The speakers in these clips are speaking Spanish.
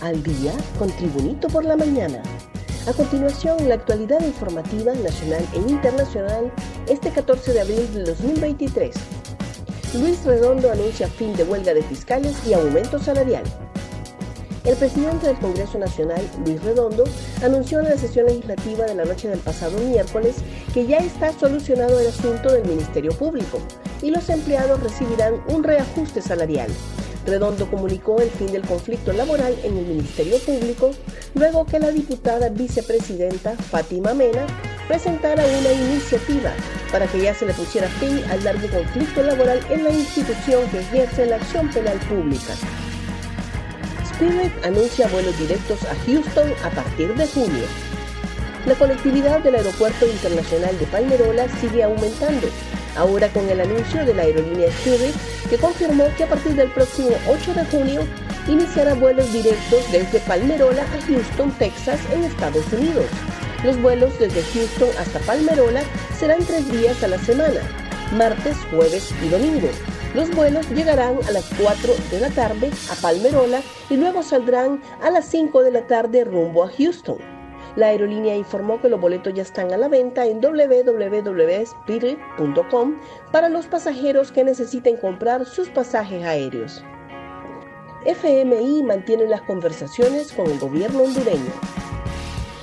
al día con Tribunito por la mañana. A continuación, la actualidad informativa nacional e internacional este 14 de abril de 2023. Luis Redondo anuncia fin de huelga de fiscales y aumento salarial. El presidente del Congreso Nacional, Luis Redondo, anunció en la sesión legislativa de la noche del pasado miércoles que ya está solucionado el asunto del Ministerio Público y los empleados recibirán un reajuste salarial. Redondo comunicó el fin del conflicto laboral en el Ministerio Público luego que la diputada vicepresidenta Fátima Mena presentara una iniciativa para que ya se le pusiera fin al largo conflicto laboral en la institución que ejerce la acción penal pública. Spirit anuncia vuelos directos a Houston a partir de junio. La conectividad del Aeropuerto Internacional de Palmerola sigue aumentando, ahora con el anuncio de la aerolínea Spirit que confirmó que a partir del próximo 8 de junio iniciará vuelos directos desde Palmerola a Houston, Texas, en Estados Unidos. Los vuelos desde Houston hasta Palmerola serán tres días a la semana, martes, jueves y domingo. Los vuelos llegarán a las 4 de la tarde a Palmerola y luego saldrán a las 5 de la tarde rumbo a Houston. La aerolínea informó que los boletos ya están a la venta en www.spirit.com para los pasajeros que necesiten comprar sus pasajes aéreos. FMI mantiene las conversaciones con el gobierno hondureño.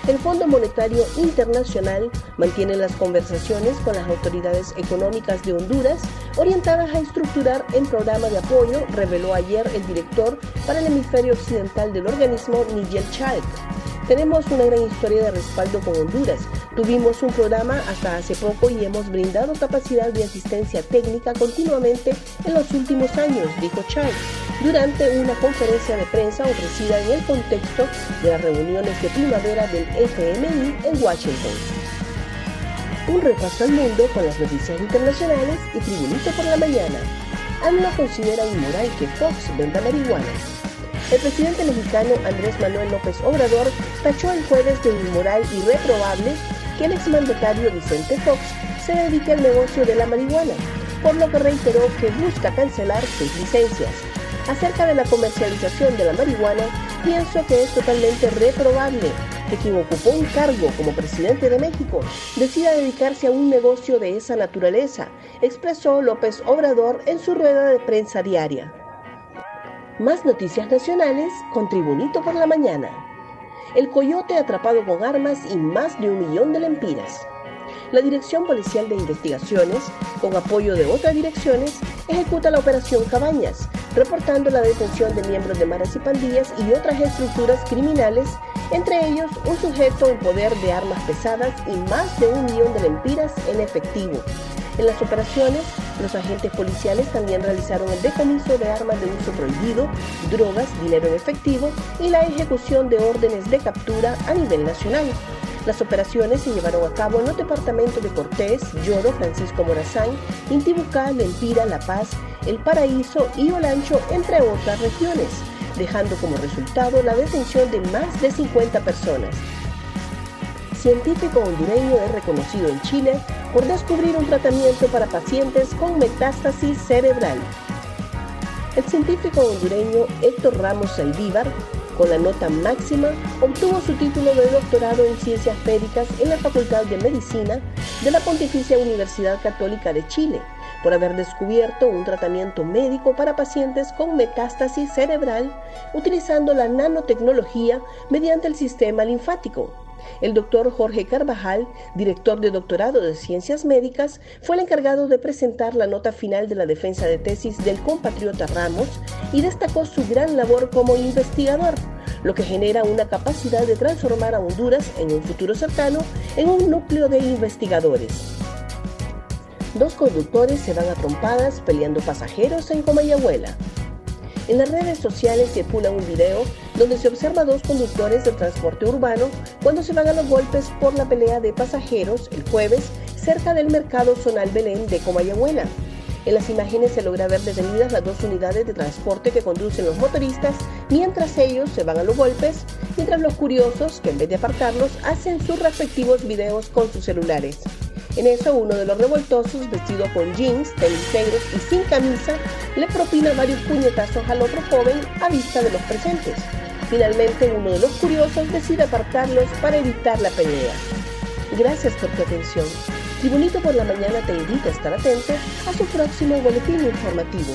El Fondo Monetario Internacional mantiene las conversaciones con las autoridades económicas de Honduras orientadas a estructurar el programa de apoyo, reveló ayer el director para el hemisferio occidental del organismo, Nigel Chalk. Tenemos una gran historia de respaldo con Honduras. Tuvimos un programa hasta hace poco y hemos brindado capacidad de asistencia técnica continuamente en los últimos años, dijo Chalk durante una conferencia de prensa ofrecida en el contexto de las reuniones de primavera del FMI en Washington. Un repaso al mundo con las noticias internacionales y Tribunito por la mañana. AMLO considera inmoral que Fox venda marihuana. El presidente mexicano Andrés Manuel López Obrador tachó el jueves de inmoral y reprobable que el exmandatario Vicente Fox se dedique al negocio de la marihuana, por lo que reiteró que busca cancelar sus licencias. Acerca de la comercialización de la marihuana, pienso que es totalmente reprobable que quien ocupó un cargo como presidente de México decida dedicarse a un negocio de esa naturaleza, expresó López Obrador en su rueda de prensa diaria. Más noticias nacionales con Tribunito por la Mañana. El coyote atrapado con armas y más de un millón de lempiras la Dirección Policial de Investigaciones, con apoyo de otras direcciones, ejecuta la Operación Cabañas, reportando la detención de miembros de maras y pandillas y otras estructuras criminales, entre ellos un sujeto en poder de armas pesadas y más de un millón de lempiras en efectivo. En las operaciones, los agentes policiales también realizaron el decomiso de armas de uso prohibido, drogas, dinero en efectivo y la ejecución de órdenes de captura a nivel nacional. Las operaciones se llevaron a cabo en los departamentos de Cortés, Lloro, Francisco Morazán, Intibucá, Lempira, La Paz, El Paraíso y Olancho, entre otras regiones, dejando como resultado la detención de más de 50 personas. Científico hondureño es reconocido en Chile por descubrir un tratamiento para pacientes con metástasis cerebral. El científico hondureño Héctor Ramos Saldívar con la nota máxima, obtuvo su título de doctorado en Ciencias Médicas en la Facultad de Medicina de la Pontificia Universidad Católica de Chile, por haber descubierto un tratamiento médico para pacientes con metástasis cerebral utilizando la nanotecnología mediante el sistema linfático. El doctor Jorge Carvajal, director de doctorado de Ciencias Médicas, fue el encargado de presentar la nota final de la defensa de tesis del compatriota Ramos y destacó su gran labor como investigador, lo que genera una capacidad de transformar a Honduras en un futuro cercano en un núcleo de investigadores. Dos conductores se van a trompadas peleando pasajeros en Comayagüela. En las redes sociales circula un video donde se observa dos conductores de transporte urbano cuando se van a los golpes por la pelea de pasajeros el jueves cerca del mercado zonal Belén de Comayagüela. En las imágenes se logra ver detenidas las dos unidades de transporte que conducen los motoristas mientras ellos se van a los golpes, mientras los curiosos, que en vez de apartarlos, hacen sus respectivos videos con sus celulares. En eso, uno de los revoltosos, vestido con jeans, tenis negros y sin camisa, le propina varios puñetazos al otro joven a vista de los presentes. Finalmente, uno de los curiosos decide apartarlos para evitar la pelea. Gracias por tu atención. Tribunito por la Mañana te invita a estar atento a su próximo boletín informativo.